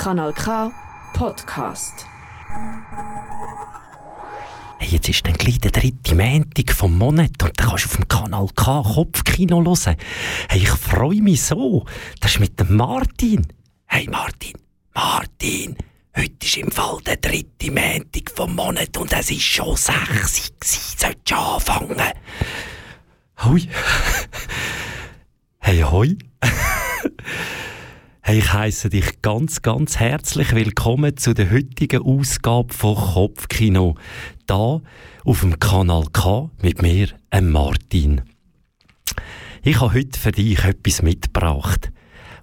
Kanal K Podcast. Hey, jetzt ist dann gleich der dritte Montag vom Monat und dann kannst du auf dem Kanal K Kopfkino hören. Hey, ich freue mich so. Das ist mit dem Martin. Hey Martin, Martin, heute ist im Fall der dritte Montag vom Monat und es ist schon sechs. Solltest du anfangen? Hui. Hey, hoi. Hey, ich heiße dich ganz, ganz herzlich willkommen zu der heutigen Ausgabe von Kopfkino. Da auf dem Kanal K mit mir, ähm Martin. Ich habe heute für dich etwas mitgebracht.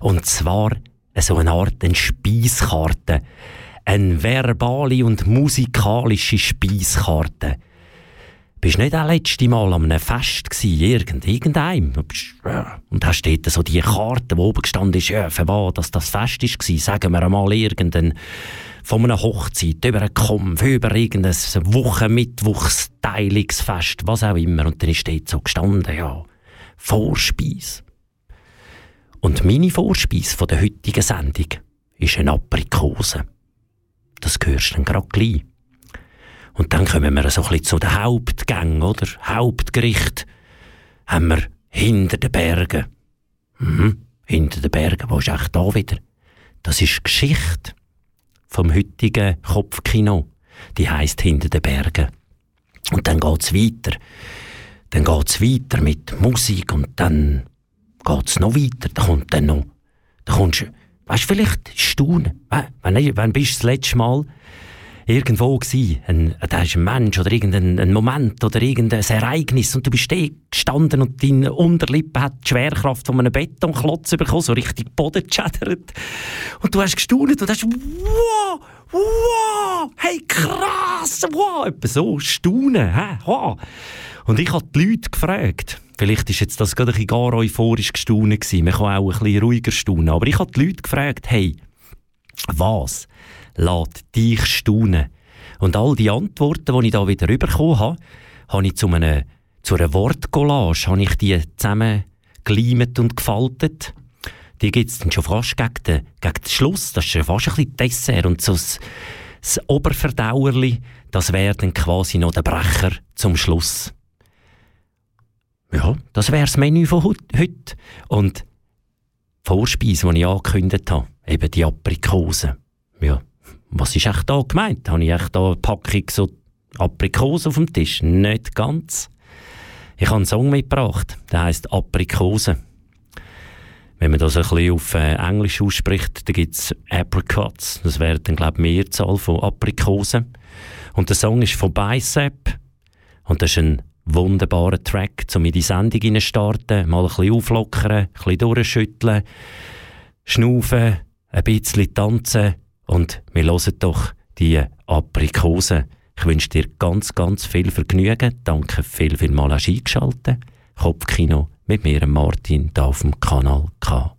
Und zwar so eine Art Speiskarte. Eine verbale und musikalische Speiskarte. Bist nicht das letzte Mal an einem Fest gsi, irgend, irgendeinem? Und hast dort so die Karte, wo oben gestanden ist, ja, für was dass das Fest war, sagen wir einmal irgendein, von einer Hochzeit, über einen Kampf, über irgendein Wochenmittwochsteilungsfest, was auch immer. Und dann ist dort so gestanden, ja, Vorspeis. Und meine Vorspeis von der heutigen Sendung ist eine Aprikose. Das hörst du dann gerade gleich. Und dann kommen wir so ein bisschen zu den Hauptgängen, oder? Hauptgericht haben wir hinter den Bergen. Mhm. Hinter den Bergen, wo ist echt da wieder? Das ist Geschichte vom heutigen Kopfkino. Die heißt hinter den Bergen. Und dann geht's weiter. Dann geht's weiter mit Musik und dann geht's noch weiter. Da kommt dann noch, da kommst du, weißt vielleicht staunen. Wann, wann bist du das letzte Mal irgendwo gsi, ein, da ist ein Mensch oder irgendein ein Moment oder irgendein Ereignis und du bist da gestanden und deine Unterlippe hat die Schwerkraft von einem Betonklotz bekommen, so richtig Boden geschädert. Und du hast gestaunt und hast wow, wow, hey krass, wow, etwa so staunen, hä, wow. Und ich habe die Leute gefragt, vielleicht ist jetzt das gerade ein bisschen gar euphorisch gestaunen gewesen, man kann auch ein bisschen ruhiger staunen, aber ich habe die Leute gefragt, hey, was lässt dich staunen? Und all die Antworten, die ich da wieder bekommen habe, habe ich zu, einem, zu einer Wortcollage habe ich die zusammengeleimt und gefaltet. Die gibt es dann schon fast gegen den, gegen den Schluss. Das ist schon fast ein bisschen Dessert. Und so das, das Oberverdauerli, das wäre dann quasi noch der Brecher zum Schluss. Ja, das wäre das Menü von heute. Und die Vorspeise, die ich angekündigt habe, eben die Aprikose. Ja, was ist echt da gemeint? Habe ich echt da eine Packung so Aprikose auf dem Tisch? Nicht ganz. Ich habe einen Song mitgebracht, der heißt Aprikose. Wenn man das ein bisschen auf äh, Englisch ausspricht, dann gibt es Apricots. Das wäre dann, glaube ich, Mehrzahl von Aprikosen. Und der Song ist von Bicep. Und das ist ein wunderbarer Track, um in die Sendung starten. Mal ein bisschen auflockern, ein bisschen durchschütteln, schnaufen, ein bisschen tanzen und wir hören doch die Aprikose. Ich wünsche dir ganz, ganz viel Vergnügen. Danke viel, viel mal hast eingeschaltet. Kopfkino mit mir, Martin, hier auf dem Kanal K.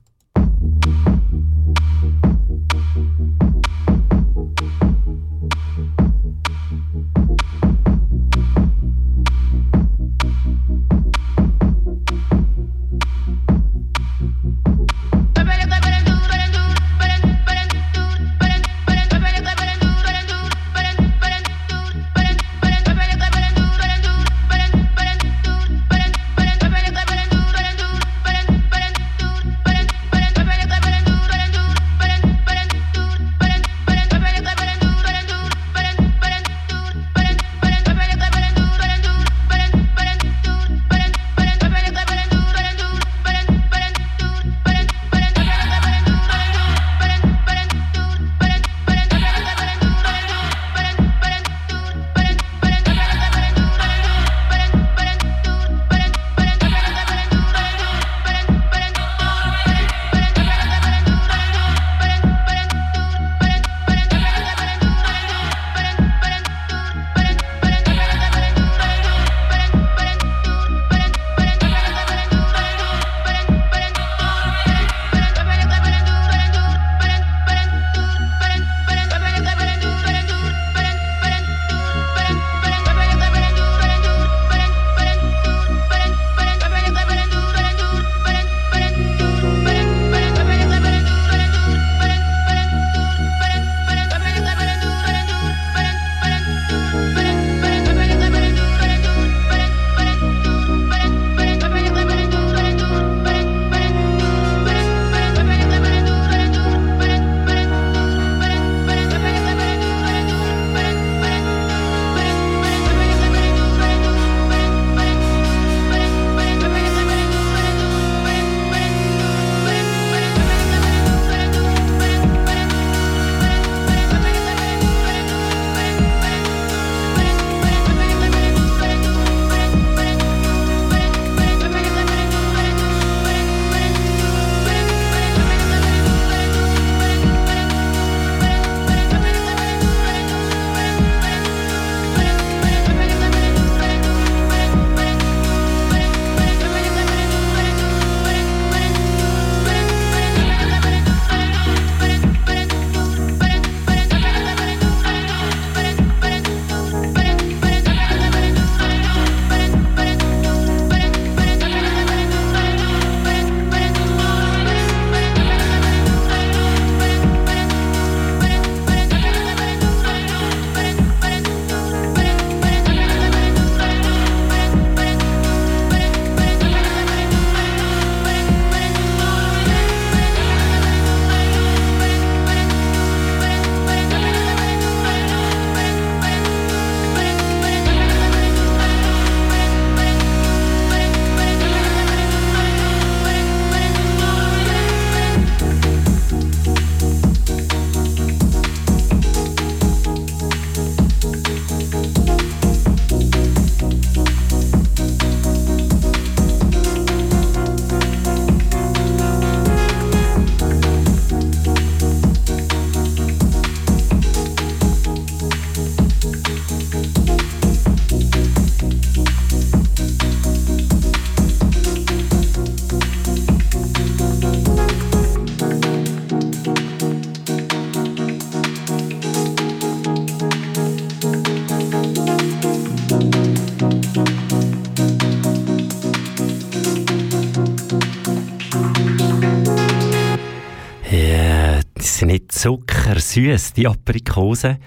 sind nicht zuckersüß, die Aprikosen.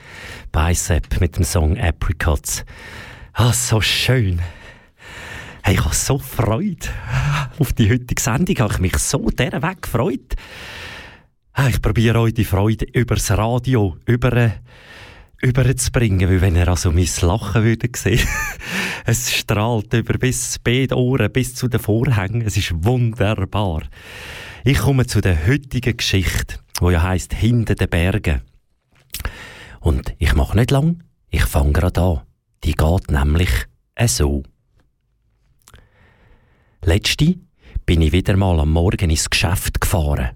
Bicep mit dem Song Apricots. Ah, so schön. Hey, ich habe so Freude auf die heutige Sendung. Habe ich mich so der Weg gefreut. Ah, ich probiere euch die Freude übers Radio über, überzubringen, weil wenn ihr also mein Lachen würdet sehen, es strahlt über bis beide Ohren, bis zu den Vorhängen. Es ist wunderbar. Ich komme zu der heutigen Geschichte, wo ja heißt hinter den Bergen. Und ich mache nicht lang, ich fange gerade an. Die geht nämlich so. Letzte bin ich wieder mal am Morgen ins Geschäft gefahren.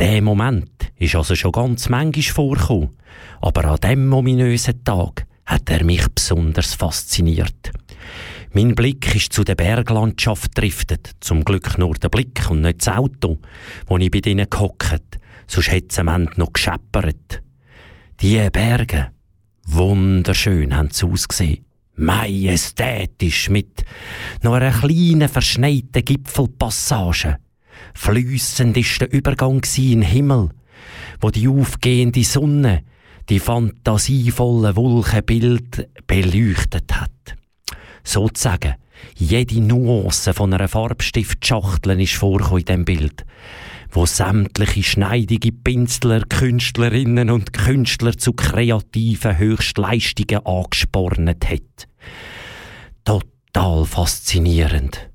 Der Moment ist also schon ganz manchmal vorgekommen, aber an dem ominösen Tag hat er mich besonders fasziniert. Mein Blick ist zu der Berglandschaft driftet, zum Glück nur der Blick und nicht das Auto, wo ich bei ihnen gehockt, sonst hätte es am Ende noch gescheppert. Die Berge, wunderschön haben sie ausgesehen majestätisch mit noch einer kleinen verschneiten Gipfelpassage. Flüssend ist der Übergang in Himmel, wo die aufgehende Sonne die fantasievolle Wolkenbild beleuchtet hat. Sozusagen, jede Nuance von einer Farbstiftschachtel ist vorgekommen in diesem Bild wo sämtliche schneidige Pinzler, Künstlerinnen und Künstler zu kreativen Höchstleistungen angespornet hat. Total faszinierend.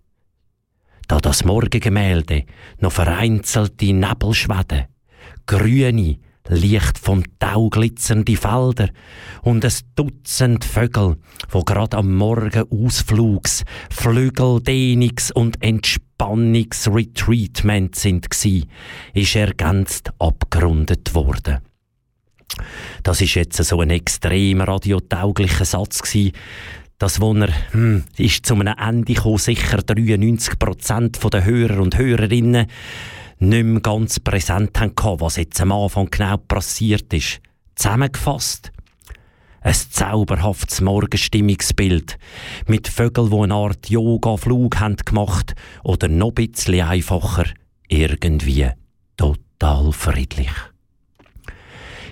Da das Morgengemälde noch vereinzelte Nebelschweden, grüne, leicht vom Tau glitzernde Felder und ein Dutzend Vögel, wo grad am Morgen Ausflugs, Flügeldehnungs- und Entspannungsretreatment sind gsi, ist ergänzt abgerundet worden. Das ist jetzt so ein extrem radiotauglicher Satz gsi, das, wo er, hm, ist zu einem Ende gekommen, sicher 93% der Hörer und Hörerinnen nicht mehr ganz präsent haben, was jetzt am Anfang genau passiert ist. Zusammengefasst. Ein zauberhaftes Morgenstimmungsbild mit Vögeln, die eine Art Yoga-Flug haben gemacht oder noch ein bisschen einfacher, irgendwie total friedlich.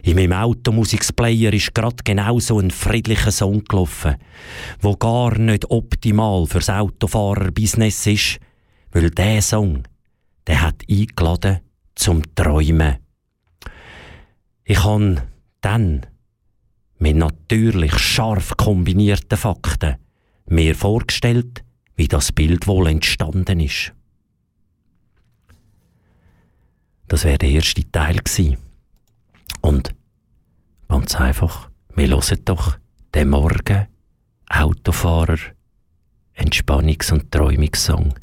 In meinem Automusikplayer ist gerade genau so ein friedlicher Song gelaufen, wo gar nicht optimal fürs Autofahrerbusiness ist, weil der Song der hat eingeladen zum Träumen. Ich habe dann mit natürlich scharf kombinierten Fakten mir vorgestellt, wie das Bild wohl entstanden ist. Das wäre der erste Teil gewesen. Und ganz einfach, wir hören doch den Morgen Autofahrer Entspannungs- und Träumungssong.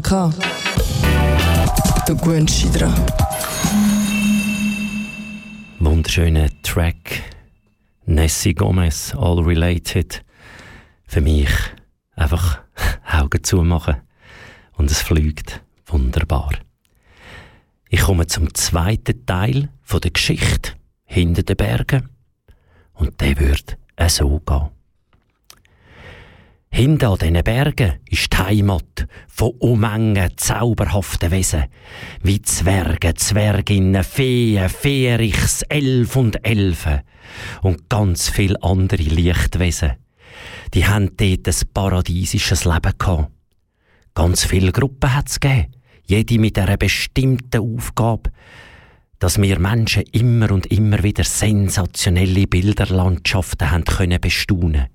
Kanal K. Dich dran. Wunderschöner Track. Nessie Gomez, All Related. Für mich einfach Augen zumachen und es fliegt wunderbar. Ich komme zum zweiten Teil von der Geschichte hinter den Bergen und der wird so gehen. Hinter an diesen Bergen ist die Heimat von Unmengen zauberhaften Wesen, wie Zwerge, Zwerginnen, Feen, Ferichs, Elf und Elfen und ganz viele andere Lichtwesen. Die haben dort ein paradiesisches Leben gehabt. Ganz viele Gruppen hat es gegeben, jede mit einer bestimmten Aufgabe, dass wir Menschen immer und immer wieder sensationelle Bilderlandschaften haben können bestaunen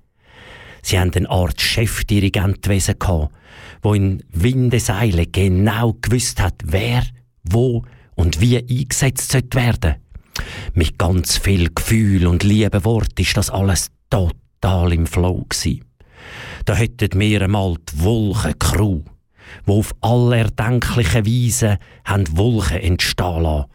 Sie haben eine Art Chefdirigentwesen gehabt, wo in Windeseile genau gewusst hat, wer, wo und wie eingesetzt sollte werden. Mit ganz viel Gefühl und lieben Wort ist das alles total im Flow gsi. Da hätten wir einmal die Wolkencrew, wo auf allerdenkliche Weise haben Wolken entstehen lassen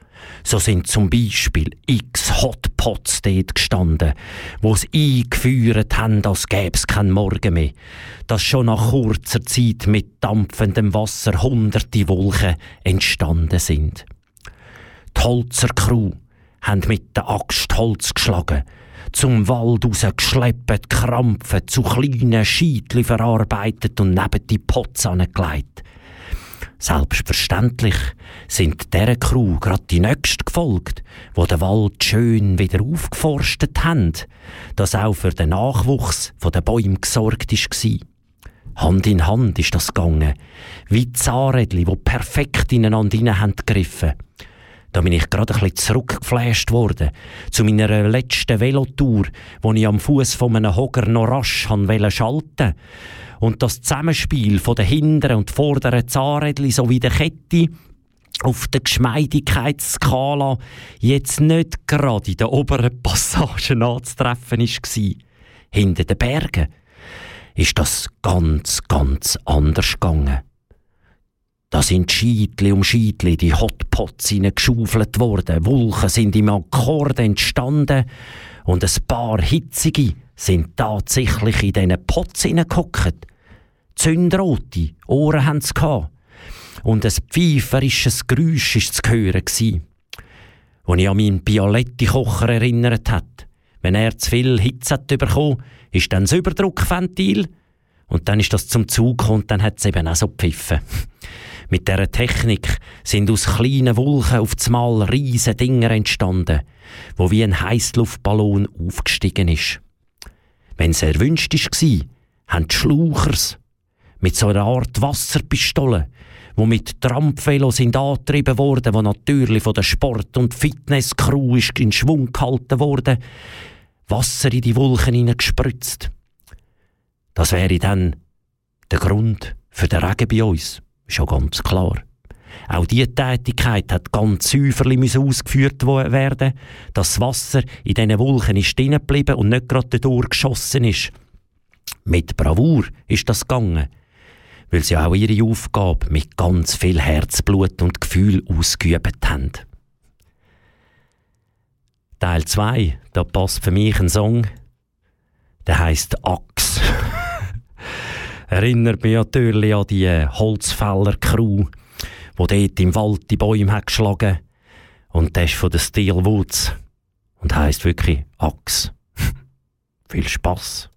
So sind zum Beispiel x Hotpots dort gestanden, wo es eingeführt haben, als gäb's keinen Morgen mehr. Dass schon nach kurzer Zeit mit dampfendem Wasser hunderte Wolken entstanden sind. Die Holzer Crew haben mit der Axt Holz geschlagen, zum Wald rausgeschleppt, krampfen, zu kleinen Scheitli verarbeitet und neben die Pots angelegt. Selbstverständlich sind dieser Crew gerade die Nächsten gefolgt, wo den Wald schön wieder aufgeforstet haben, dass auch für den Nachwuchs von den Bäumen gesorgt war. Hand in Hand ist das gegangen, wie Zahnrädli, die perfekt ineinander hineingegriffen haben. Da bin ich gerade ein zurückgeflasht worden zu meiner letzten Velotour, wo ich am Fuß von einem Hogger noch rasch schalten und das Zusammenspiel von der hinteren und vorderen Zahnrädchen sowie der Kette auf der Geschmeidigkeitsskala jetzt nicht gerade in den oberen Passagen anzutreffen war. Hinter den Bergen ist das ganz, ganz anders gegangen. Da sind Scheitli um Scheitli die Hotpots geschaufelt worden, Wolken sind im Akkord entstanden und ein paar hitzige sind tatsächlich in diesen Pots hineingehockt. Zündrote Ohren haben sie. Und ein pfeiferisches Geräusch war zu hören. Als ich an meinen Bialetti-Kocher erinnert hat. Wenn er zu viel Hitze hat bekommen, ist dann das Überdruckventil. Und dann ist das zum Zug und dann hat es eben auch so gepfiffen. Mit dieser Technik sind aus kleinen Wolken auf einmal riesige Dinger entstanden, wo wie ein Heißluftballon aufgestiegen ist. Wenn es erwünscht war, haben die Schlauchers mit so einer Art Wasserpistole, wo mit Trampvelos sind angetrieben worden, wo natürlich von der Sport- und Fitnesscrew in Schwung gehalten wurde, Wasser in die Wolken hineingespritzt. Das wäre dann der Grund für den Regen bei uns, schon ganz klar. Auch diese Tätigkeit hat ganz säuferlich ausgeführt werden, dass das Wasser in diesen Wolken ist geblieben und nicht gerade durchgeschossen ist. Mit Bravour ist das gegangen, weil sie auch ihre Aufgabe mit ganz viel Herzblut und Gefühl ausgeübt haben. Teil 2, da passt für mich ein Song, der heißt Axt. Erinnert mich natürlich an die Holzfäller-Crew, die dort im Wald die Bäume hat geschlagen Und das ist von den Steel Woods und heisst wirklich Axe. Viel Spaß.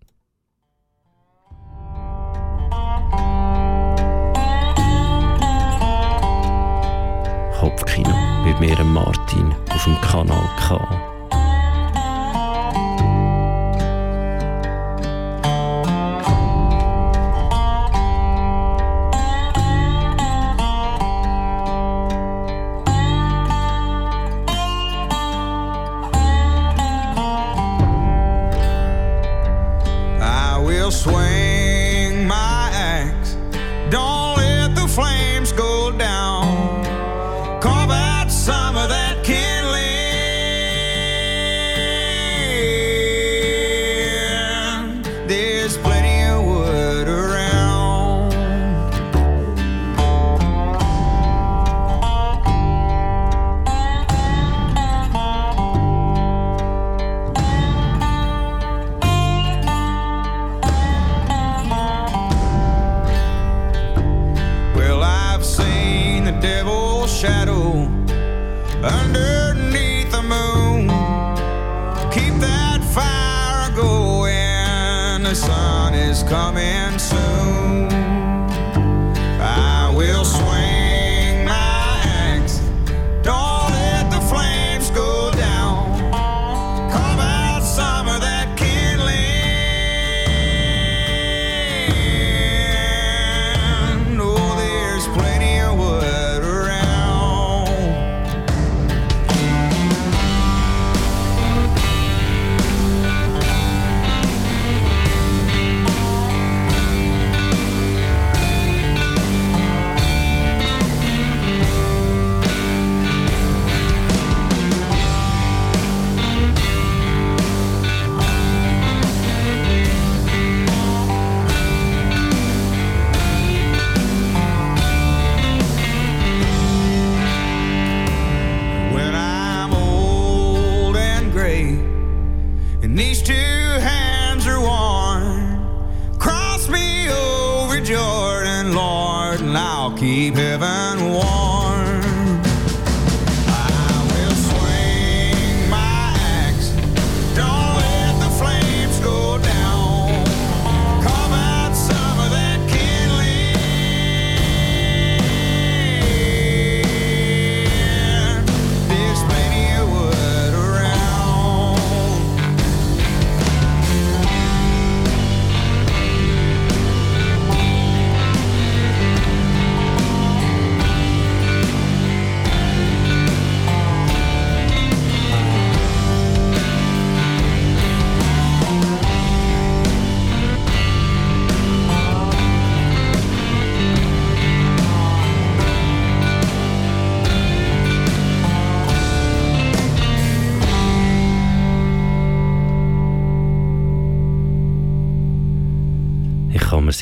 Kopfkino mit mir Martin auf dem Kanal K.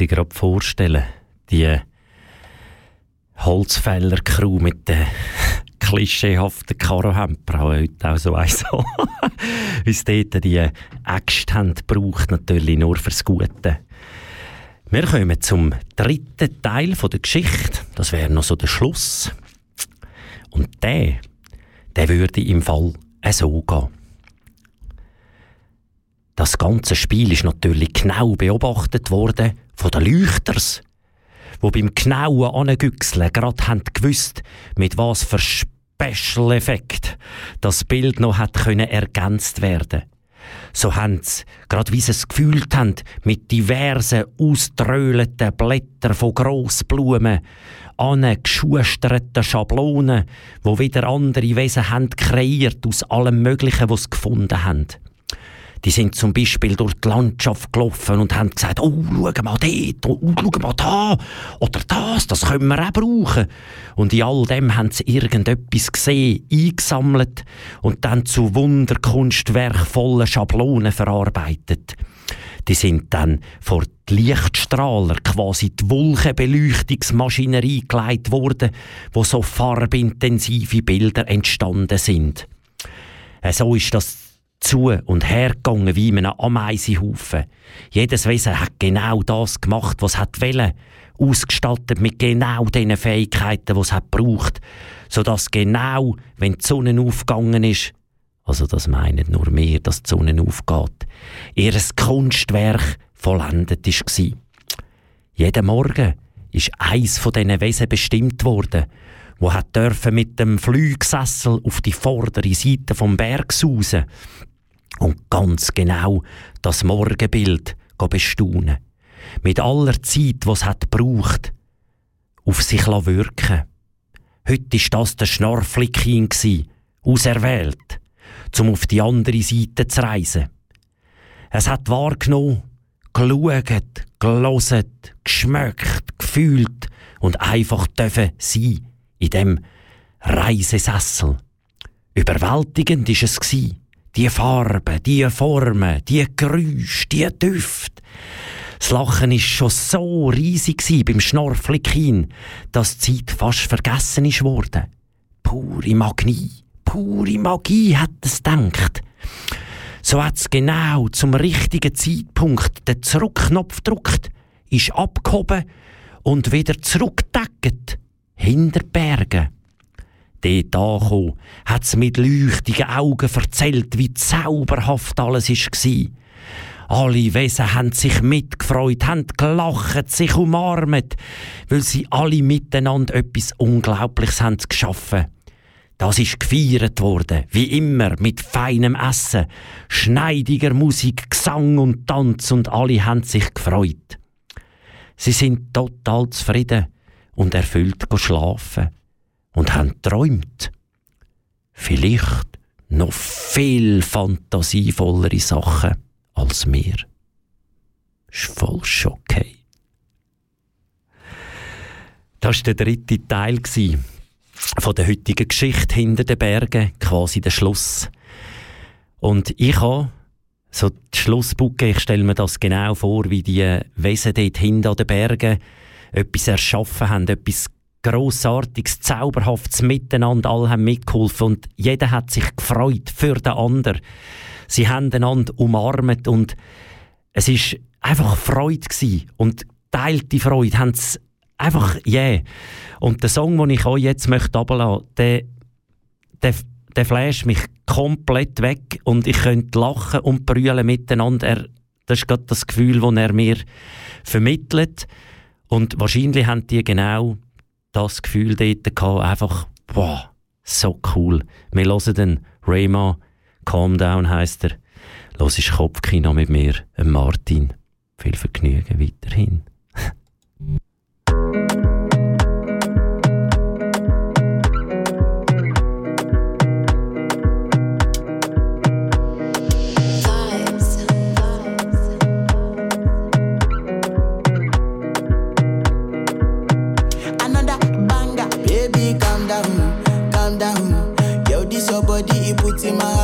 Ich kann mir sie gerade vorstellen, die Holzfäller-Crew mit den klischeehaften Karohemper, haben heute auch so eins. Wie sie dort die Äxte haben gebraucht, natürlich nur fürs Gute. Wir kommen zum dritten Teil der Geschichte. Das wäre noch so der Schluss. Und der, der würde im Fall so gehen. Das ganze Spiel ist natürlich genau beobachtet worden von den Leuchters, wo beim genauen Angüchseln gerade haben gewusst, mit was für Special Effekt das Bild noch hat können ergänzt werden. So haben sie, gerade wie sie es gefühlt haben, mit diversen auströleten Blättern von Grossblumen, angeschusterten Schablonen, wo wieder andere Wesen haben kreiert aus allem Möglichen, was sie gefunden haben. Die sind zum Beispiel durch die Landschaft gelaufen und haben gesagt, oh, schau mal dort, oh, schau mal da, oder das, das können wir auch brauchen. Und in all dem haben sie irgendetwas gesehen, eingesammelt und dann zu wunderkunstwerkvollen Schablonen verarbeitet. Die sind dann vor die Lichtstrahler, quasi die Wolkenbeleuchtungsmaschinerie gelegt worden, wo so farbintensive Bilder entstanden sind. Äh, So ist das zu und her gegangen wie in einem Ameisenhaufen. Jedes Wesen hat genau das gemacht, was es wollen. Ausgestattet mit genau den Fähigkeiten, die es braucht. Sodass genau, wenn die Sonne aufgegangen ist, also das meinen nur mehr, dass die Sonne aufgeht, ihr Kunstwerk vollendet war. Jeden Morgen ist eins von diesen Wesen bestimmt worden, wo hat dürfen mit dem Flügsessel auf die vordere Seite vom Berg sausen und ganz genau das Morgenbild bestaunen. Mit aller Zeit, was hat braucht, auf sich la wirken. Heute ist das der Schnorflikin gsi, auserwählt, zum auf die andere Seite zu reisen. Es hat wahrgenommen, geschaut, geloset, geschmeckt, gefühlt und einfach dürfen sein in dem Reisesessel. Überwältigend ist es gsi. Die Farben, die Formen, die Geräusche, die Düfte. Das Lachen ist schon so riesig gsi beim Schnorflikin, dass die Zeit fast vergessen ist worden. Pure Magie, pure Magie hat es gedacht. So hat es genau zum richtigen Zeitpunkt den Zurückknopf gedrückt, ist abgehoben und wieder zurückgedeckt, hinter die Berge. Dort angekommen, hat es mit leuchtigen Augen erzählt, wie zauberhaft alles war. Alle Wesen haben sich mitgefreut, haben gelacht, sich umarmt, weil sie alle miteinander etwas Unglaubliches haben geschaffen. Das ist gefeiert worden, wie immer, mit feinem Essen, schneidiger Musik, Gesang und Tanz und alle haben sich gefreut. Sie sind total zufrieden und erfüllt schlafen und haben träumt. Vielleicht noch viel fantasievollere Sachen als mir. Ist voll okay. Das war der dritte Teil von der heutigen Geschichte hinter den Bergen, quasi der Schluss. Und ich habe so die Schlussbucke, ich stelle mir das genau vor, wie die Wesen dort hinter den Bergen etwas erschaffen haben, etwas grossartiges, zauberhaftes Miteinander. Alle haben mitgeholfen und jeder hat sich gefreut für den anderen. Sie haben einander umarmt und es ist einfach Freude gewesen. und teilte Freude haben sie einfach yeah. Und der Song, den ich euch jetzt möchte runterlassen, der, der, der flasht mich komplett weg und ich könnte lachen und brüllen miteinander. Er, das ist gerade das Gefühl, das er mir vermittelt. Und wahrscheinlich haben die genau das Gefühl dort gehabt, einfach, wow, so cool. Wir hören den Rayma, Calm Down heisst er. Los ist Kopfkino mit mir, Martin. Viel Vergnügen weiterhin. Fatima.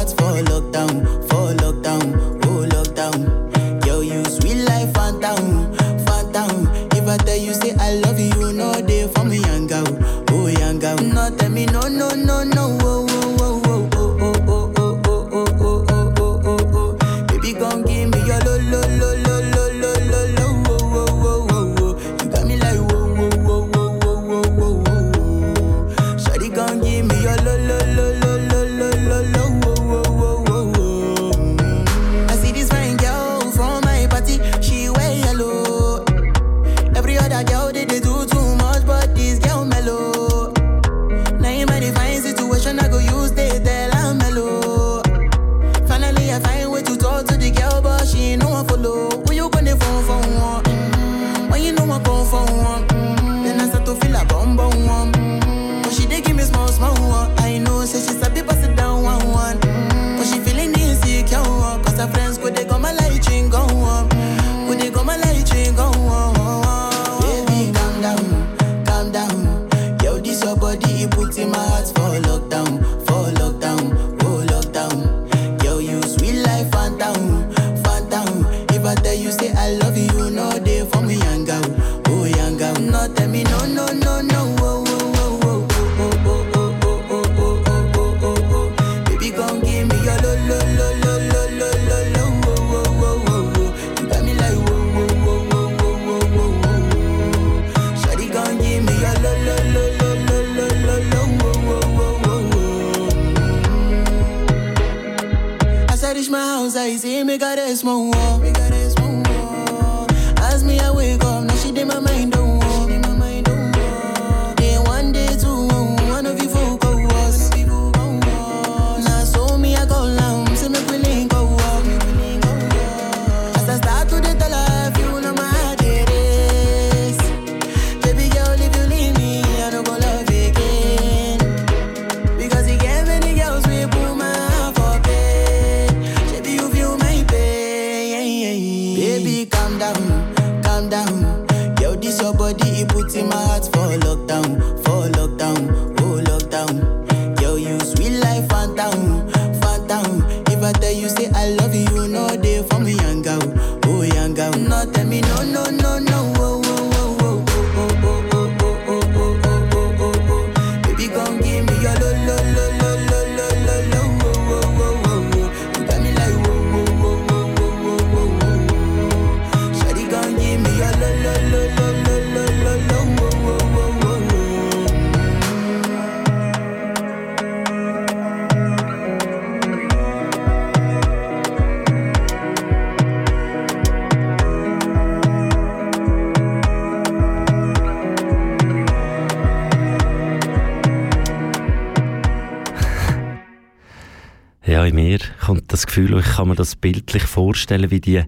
Das Gefühl, ich kann mir das bildlich vorstellen, wie die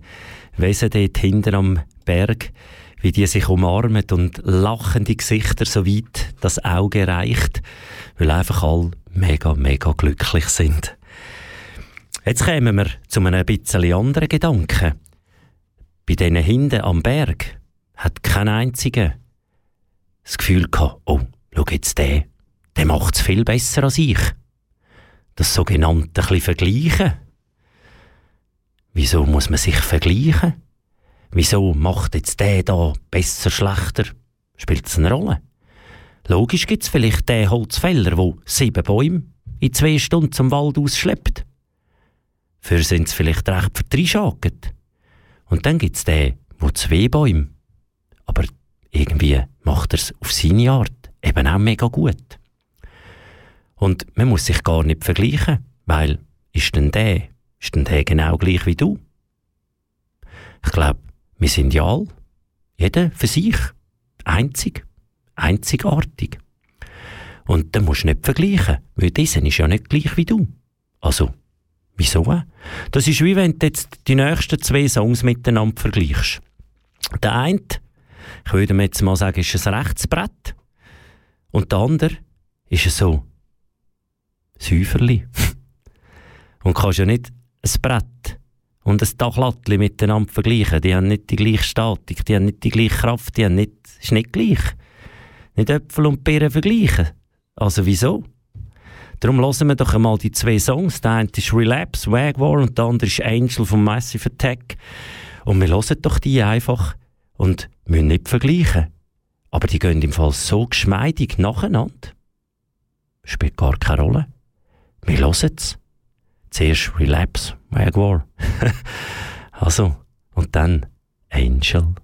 Wesen dort hinten am Berg, wie die sich umarmen und lachende Gesichter so weit das Auge reicht, weil einfach alle mega, mega glücklich sind. Jetzt kommen wir zu einem bisschen anderen Gedanken. Bei denen hinten am Berg hat kein einziger das Gefühl gehabt, oh, schau jetzt der, der macht es viel besser als ich. Das sogenannte Vergleichen. Wieso muss man sich vergleichen? Wieso macht jetzt der da besser, schlechter? Spielt es eine Rolle? Logisch gibt es vielleicht den Holzfäller, der sieben Bäume in zwei Stunden zum Wald ausschleppt. Für sind es vielleicht recht vertreischagert. Und dann gibt es den, der zwei Bäume. Aber irgendwie macht er es auf seine Art eben auch mega gut. Und man muss sich gar nicht vergleichen, weil ist denn der, ist denn der genau gleich wie du? Ich glaube, wir sind ja alle, jeder für sich, einzig, einzigartig. Und dann musst du nicht vergleichen, weil dieser ist ja nicht gleich wie du. Also, wieso? Das ist wie wenn du jetzt die nächsten zwei Songs miteinander vergleichst. Der eine, ich würde mir jetzt mal sagen, ist ein Rechtsbrett. Und der andere ist so Säuferli. und kannst ja nicht ein Brett und ein Dachlattli miteinander vergleichen. Die haben nicht die gleiche Statik, die haben nicht die gleiche Kraft, die haben nicht, ist nicht gleich. Nicht Äpfel und Birnen vergleichen. Also wieso? Darum hören wir doch einmal die zwei Songs. Der eine ist Relapse, Wagwar und der andere ist Angel von Massive Attack. Und wir hören doch die einfach und müssen nicht vergleichen. Aber die gehen im Fall so geschmeidig nacheinander. Spielt gar keine Rolle. Wir hören es. Zuerst Relapse, Jaguar. also, und dann Angel.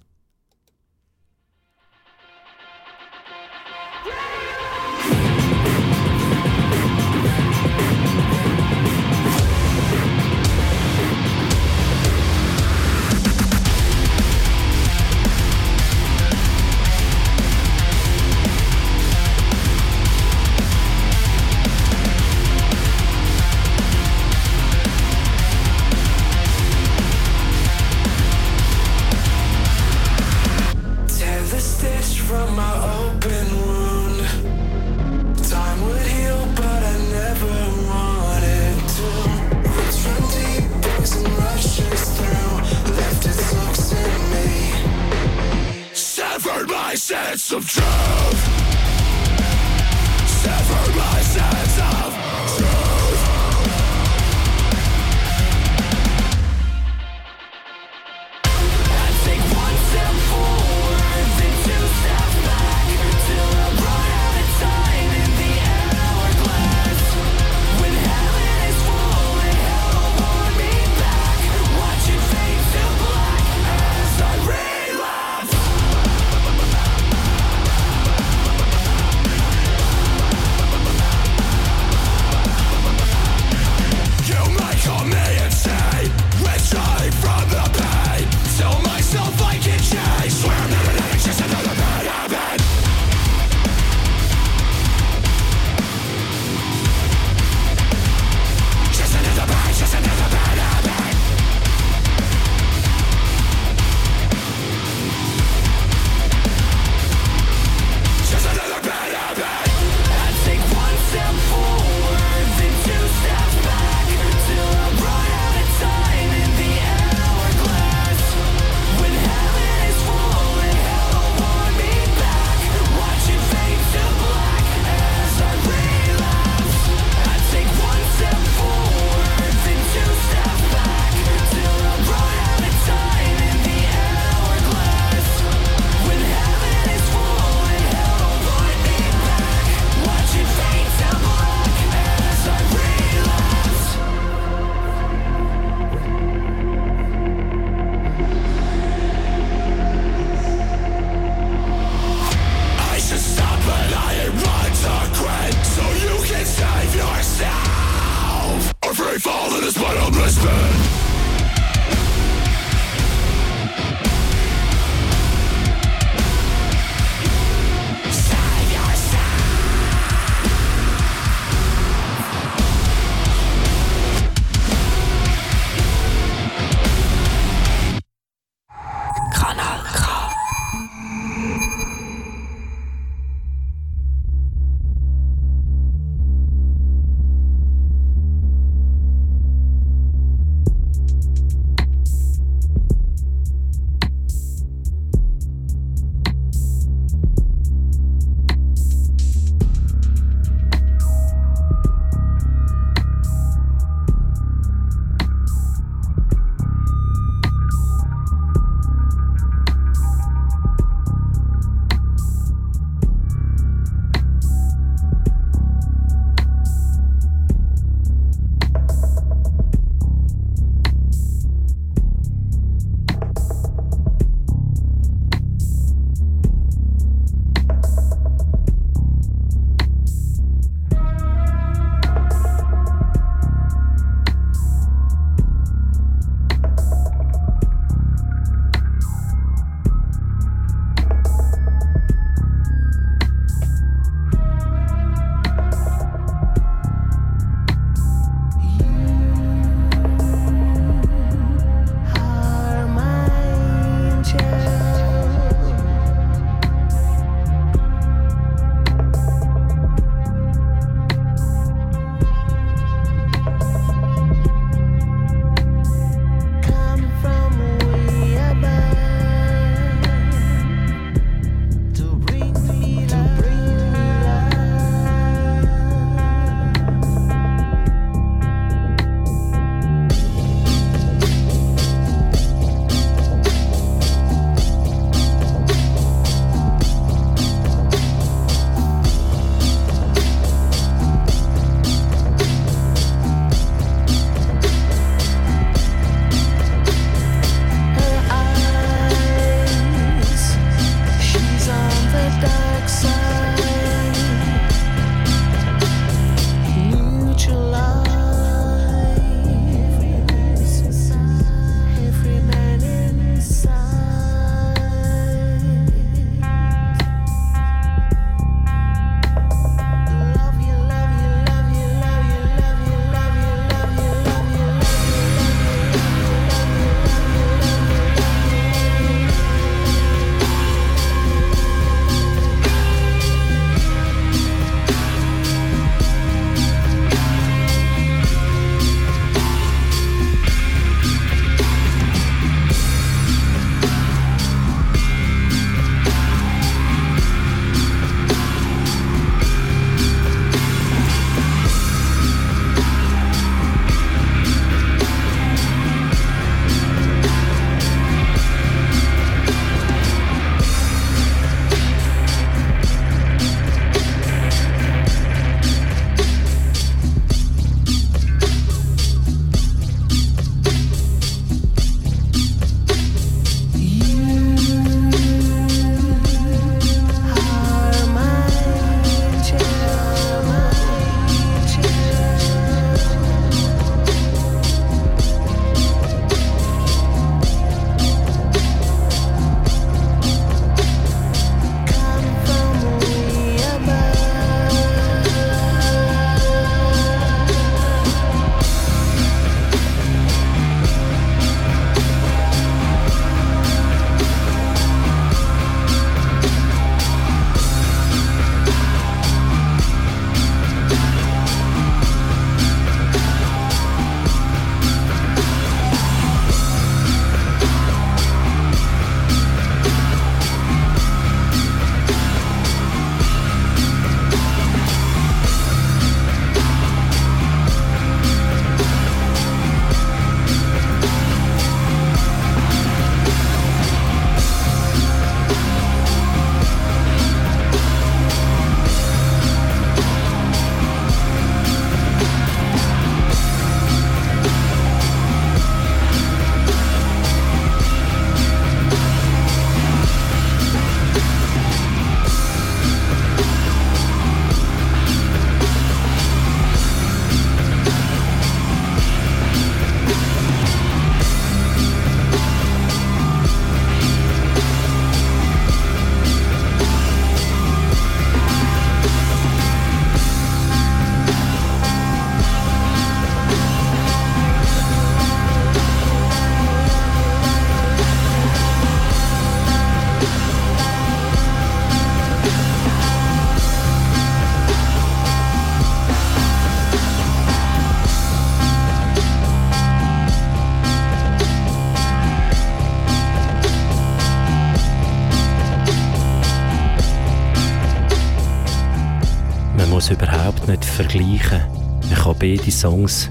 Beide Songs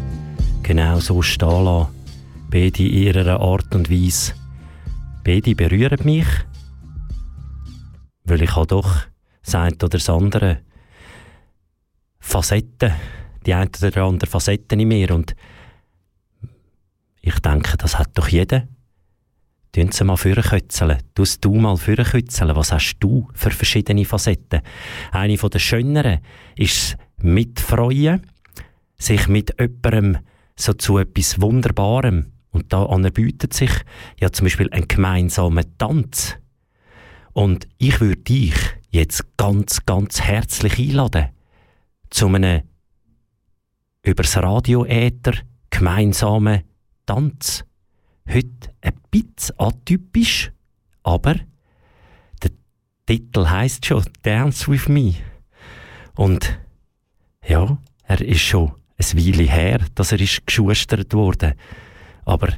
genau so stehen lassen. Beide in ihrer Art und Weise. Beide berühren mich, weil ich habe doch das eine oder das andere Facetten, die eine oder andere Facetten in mir und ich denke, das hat doch jeder. Tun Sie mal vorkötzeln. Tust du mal vorkötzeln. Was hast du für verschiedene Facetten? Eine der schöneren ist mitfreuen, sich mit jemandem so zu etwas Wunderbarem und da anerbietet sich ja zum Beispiel ein gemeinsamer Tanz. Und ich würde dich jetzt ganz, ganz herzlich einladen zu einem übers Radioäther gemeinsamen Tanz. Heute ein bisschen atypisch, aber der Titel heißt schon Dance with Me. Und ja, er ist schon ein Weile her, dass er ist geschustert wurde. Aber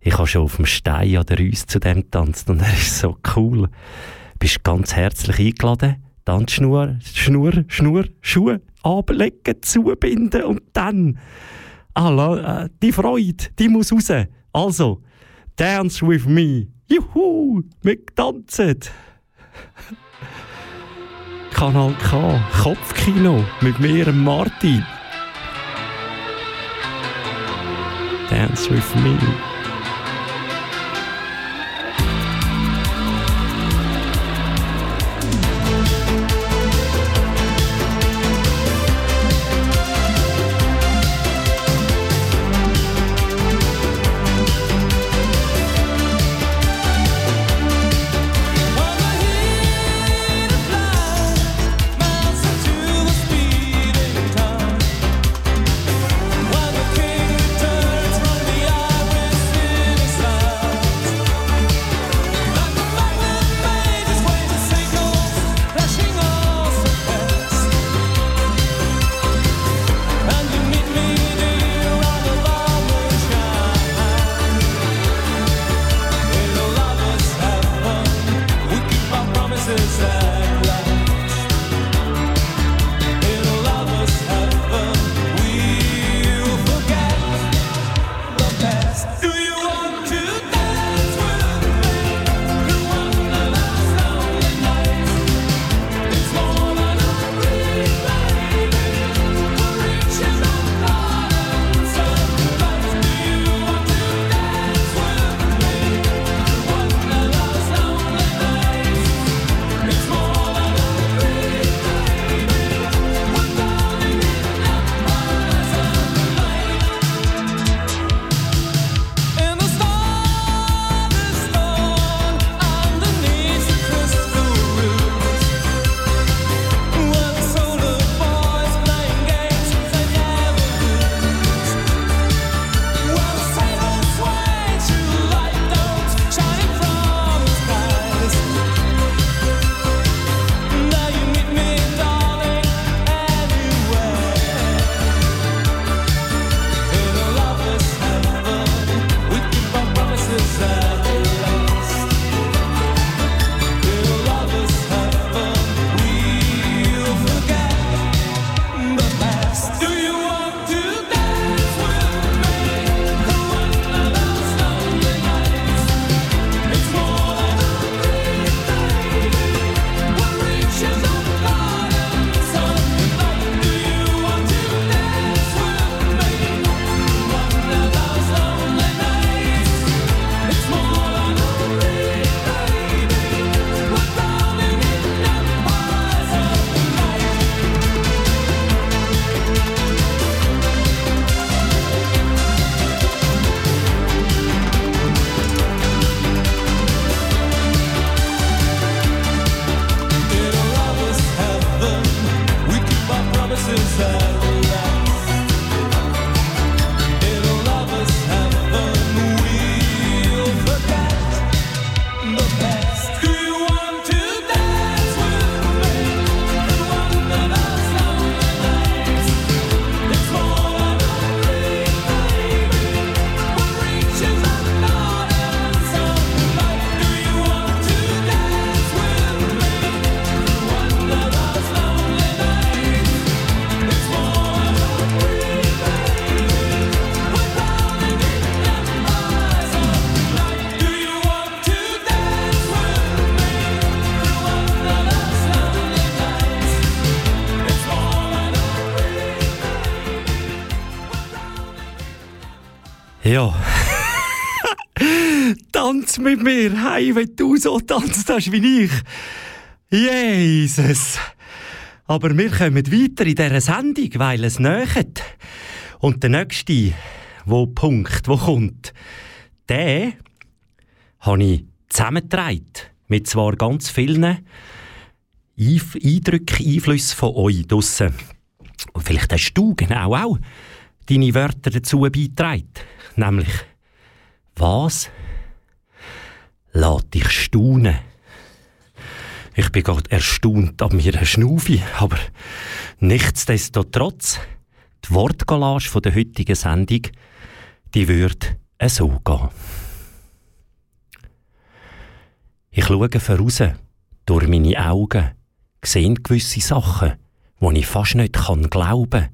ich habe schon auf dem Stein an der Rüss zu dem tanzt und er ist so cool. Bist ganz herzlich eingeladen. Tanzschnur, Schnur, Schnur, Schuhe ablegen, zubinden und dann alla, äh, die Freude, die muss raus. Also, dance with me. Juhu, wir tanzen. Kanal K, Kopfkino mit mir, Martin. Dance with me. Hey, wenn du so tanzt hast wie ich. Jesus. Aber wir kommen weiter in dieser Sendung, weil es nähet. Und der nächste, wo Punkt, wo kommt, der habe ich zusammengetragen. Mit zwar ganz vielen Einf Eindrücken, Einflüssen von euch draussen. Und vielleicht hast du genau auch deine Wörter dazu beigetragen. Nämlich, was lässt dich staunen? Ich bin gerade erstaunt ab mir Schnufi, aber nichtsdestotrotz, die Wortgallage von der heutigen Sendung, die würde so gehen. Ich schaue voraus, durch meine Augen, sehe gewisse Sachen, die ich fast nicht glauben kann.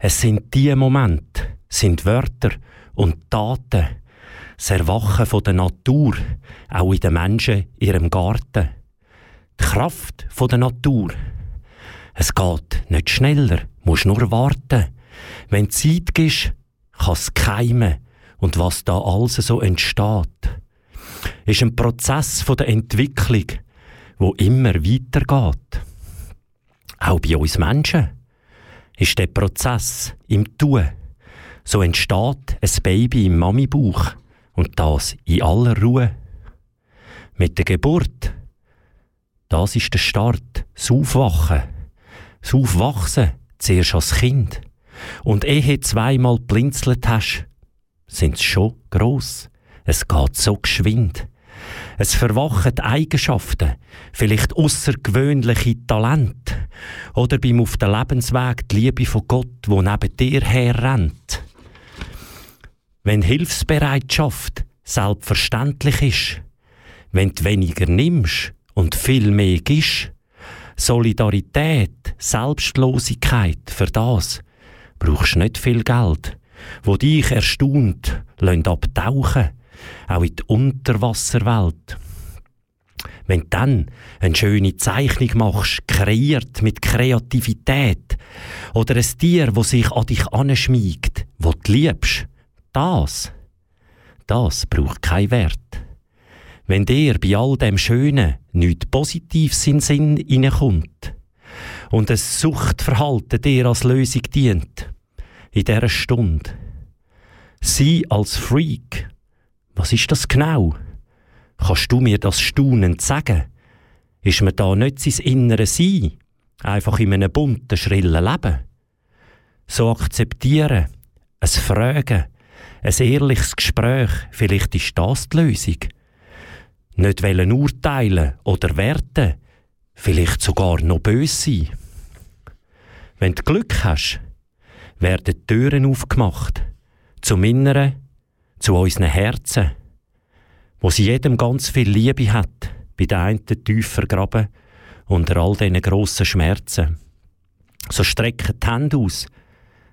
Es sind die Momente, sind Wörter und Taten, das Erwachen von der Natur, auch in den Menschen, in ihrem Garten. Die Kraft von der Natur. Es geht nicht schneller, musst nur warten. Wenn Zeit ist, kann es keimen und was da alles so entsteht, ist ein Prozess von der Entwicklung, wo immer weitergeht. Auch bei uns Menschen ist der Prozess im Tun. So entsteht ein Baby im Mamibauch und das in aller Ruhe. Mit der Geburt, das ist der Start, das Aufwachen, das Aufwachsen, zuerst als Kind. Und ehe zweimal blinzelt hast, sind's schon gross. Es geht so geschwind. Es verwachen Eigenschaften, vielleicht außergewöhnliche Talente oder beim auf den Lebensweg die Liebe von Gott, wo neben dir herrennt. Wenn Hilfsbereitschaft selbstverständlich ist, wenn du weniger nimmst und viel mehr gibst, Solidarität, Selbstlosigkeit, für das brauchst du nicht viel Geld, wo dich erstaunt, lässt abtauchen, auch in die Unterwasserwelt. Wenn du dann eine schöne Zeichnung machst, kreiert mit Kreativität, oder ein Tier, das sich an dich anschmiegt, wo du liebst, das, das braucht keinen Wert. Wenn dir bei all dem Schönen nichts Positives in Sinn hineinkommt und ein Suchtverhalten dir als Lösung dient, in dieser Stunde, sie als Freak, was ist das genau? Kannst du mir das staunend sagen? Ist mir da nicht sein Innere Sein? Einfach in einem bunten, schrillen Leben? So akzeptieren, es fragen, ein ehrliches Gespräch, vielleicht ist das die Lösung. Nicht wollen urteilen oder werten, vielleicht sogar noch böse sein. Wenn du Glück hast, werden Türen aufgemacht, zum Inneren, zu unseren Herzen, wo sie jedem ganz viel Liebe hat, bei den einen tief vergraben, unter all diesen grossen Schmerzen. So strecken die Hände aus,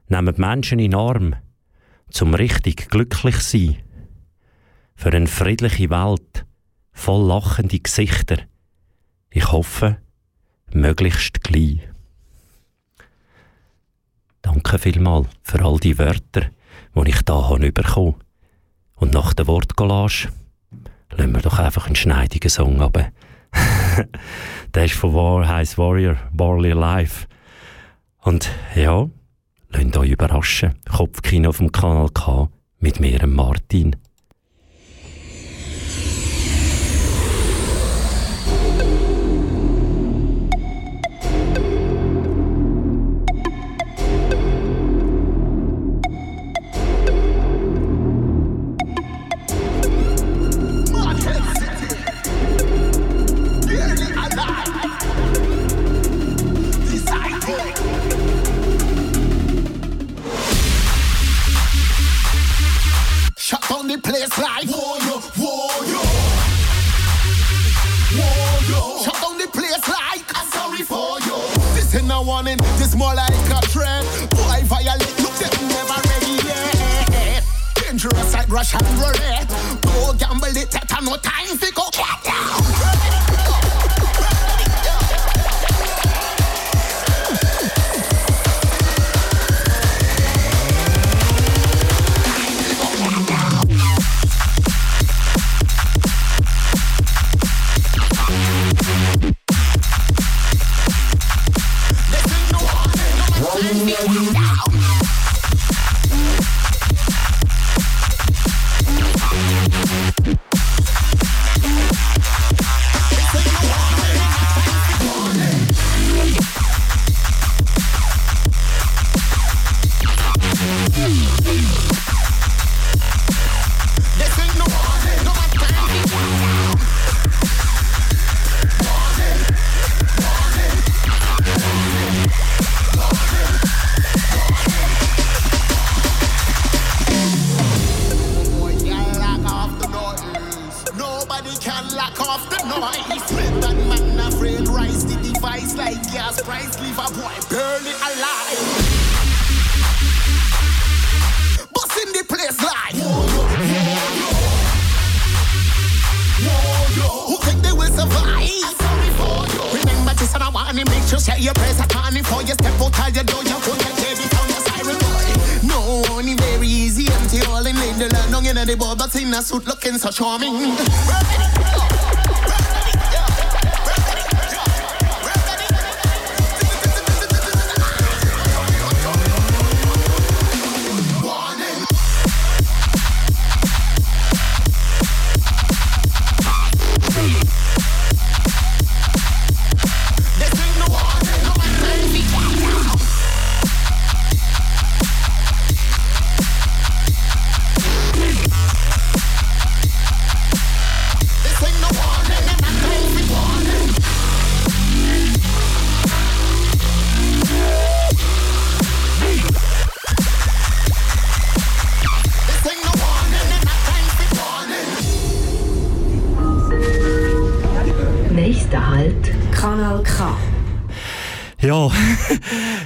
nehmen die Menschen in den Arm, zum richtig glücklich sein. Für eine friedliche Welt, voll lachende Gesichter. Ich hoffe, möglichst gleich. Danke vielmal für all die Wörter, die ich da habe. Und nach der Wortcollage lassen wir doch einfach einen schneidigen Song ab. der ist von War, heisst Warrior, Barley Alive. Und ja, lasst euch überraschen. Kopfkino dem Kanal K mit mir, Martin. Warning, this more like a threat. Boy, violate, look, they never ready yet. Dangerous like Russian roulette. Go gamble it, take no time go get down.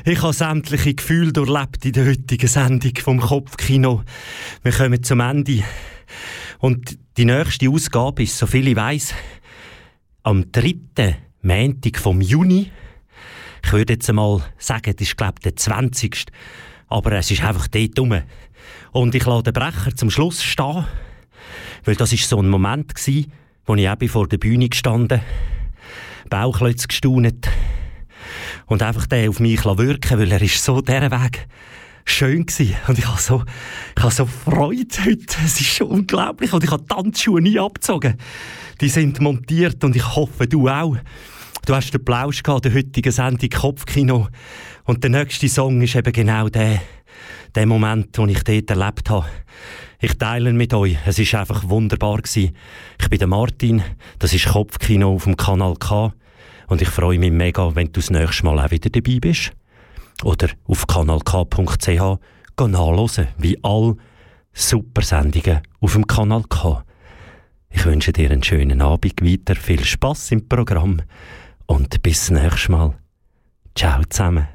Ich habe sämtliche Gefühle durchlebt in der heutigen Sendung vom Kopfkino. Wir kommen zum Ende. Und die nächste Ausgabe ist, soviel ich weiss, am 3. Montag vom Juni. Ich würde jetzt einmal sagen, das ist, glaube ich, der 20. Aber es ist einfach dort rum. Und ich lasse den Brecher zum Schluss stehen, weil das ist so ein Moment gsi, wo ich eben vor der Bühne gestanden, Bauchlötze gestaunet und einfach den auf mich wirken weil er ist so dieser Weg schön gsi und ich habe so, ich habe so Freude heute. Es ist schon unglaublich und ich habe die Tanzschuhe nie abgezogen. Die sind montiert und ich hoffe, du auch. Du hast den Plausch gehabt, der heutigen Sendung Kopfkino und der nächste Song ist eben genau der, der Moment, den ich dort erlebt habe. Ich teile ihn mit euch. Es ist einfach wunderbar gewesen. Ich bin der Martin. Das ist Kopfkino auf dem Kanal K. Und ich freue mich mega, wenn du das nächste Mal auch wieder dabei bist. Oder auf kanalk.ch nachhören, wie all super Sendungen auf dem Kanal K. Ich wünsche dir einen schönen Abend weiter, viel Spaß im Programm und bis zum nächsten Mal. Ciao zusammen.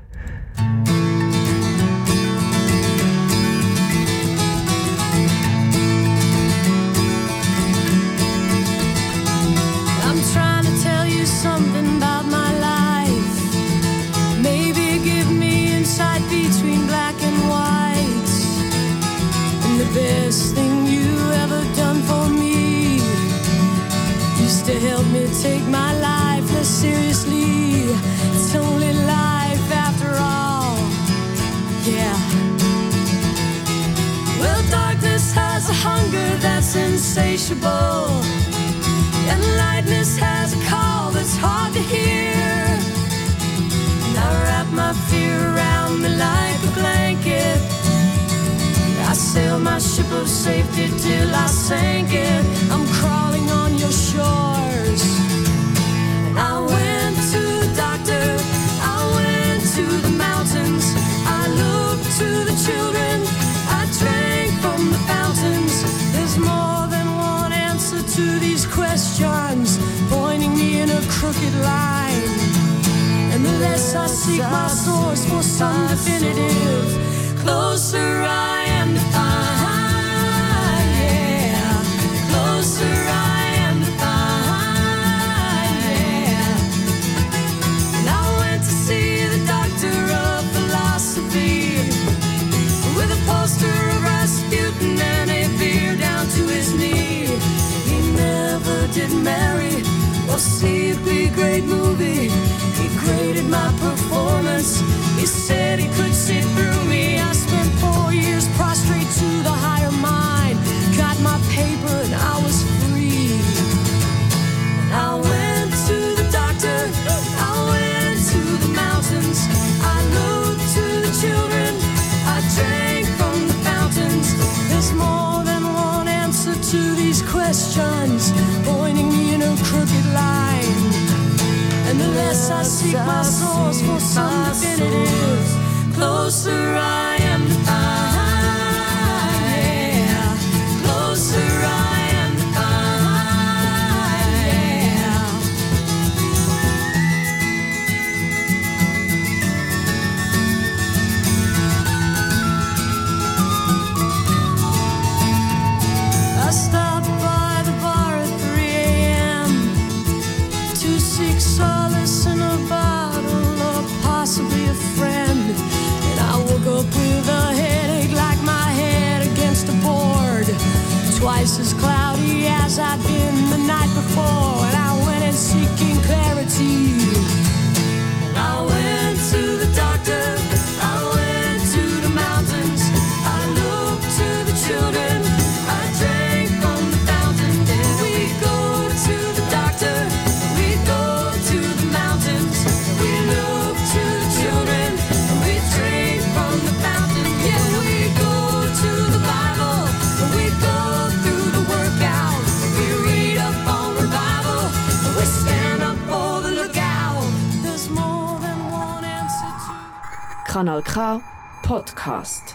Insatiable. And lightness has a call that's hard to hear. And I wrap my fear around me like a blanket. I sail my ship of safety till I sink it. I'm crawling on your shores. And I went crooked line. And the less I seek my source for some definitive, closer I am to find. Yeah, closer I am to find. Yeah. And I went to see the doctor of philosophy with a poster of Rasputin and a beer down to his knee. He never did marry big great movie. He graded my performance. He said he could see through one answer to. Kanal K Podcast.